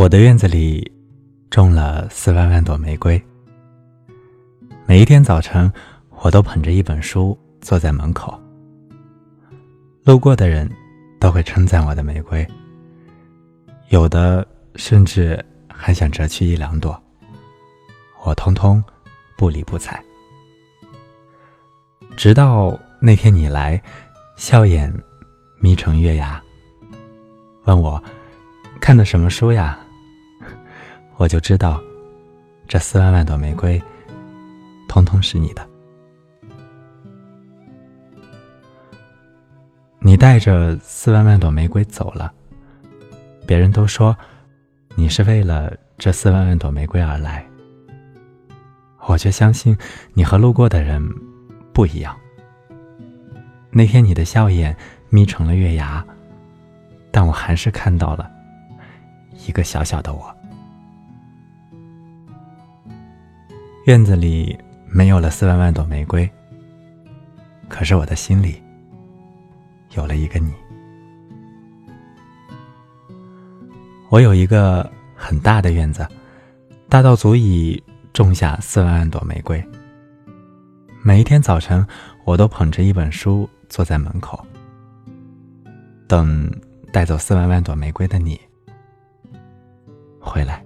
我的院子里种了四万万朵玫瑰。每一天早晨，我都捧着一本书坐在门口。路过的人都会称赞我的玫瑰，有的甚至还想折去一两朵，我通通不理不睬。直到那天你来，笑眼眯成月牙，问我看的什么书呀？我就知道，这四万万朵玫瑰，通通是你的。你带着四万万朵玫瑰走了，别人都说你是为了这四万万朵玫瑰而来，我却相信你和路过的人不一样。那天你的笑眼眯成了月牙，但我还是看到了一个小小的我。院子里没有了四万万朵玫瑰，可是我的心里有了一个你。我有一个很大的院子，大到足以种下四万万朵玫瑰。每一天早晨，我都捧着一本书坐在门口，等带走四万万朵玫瑰的你回来。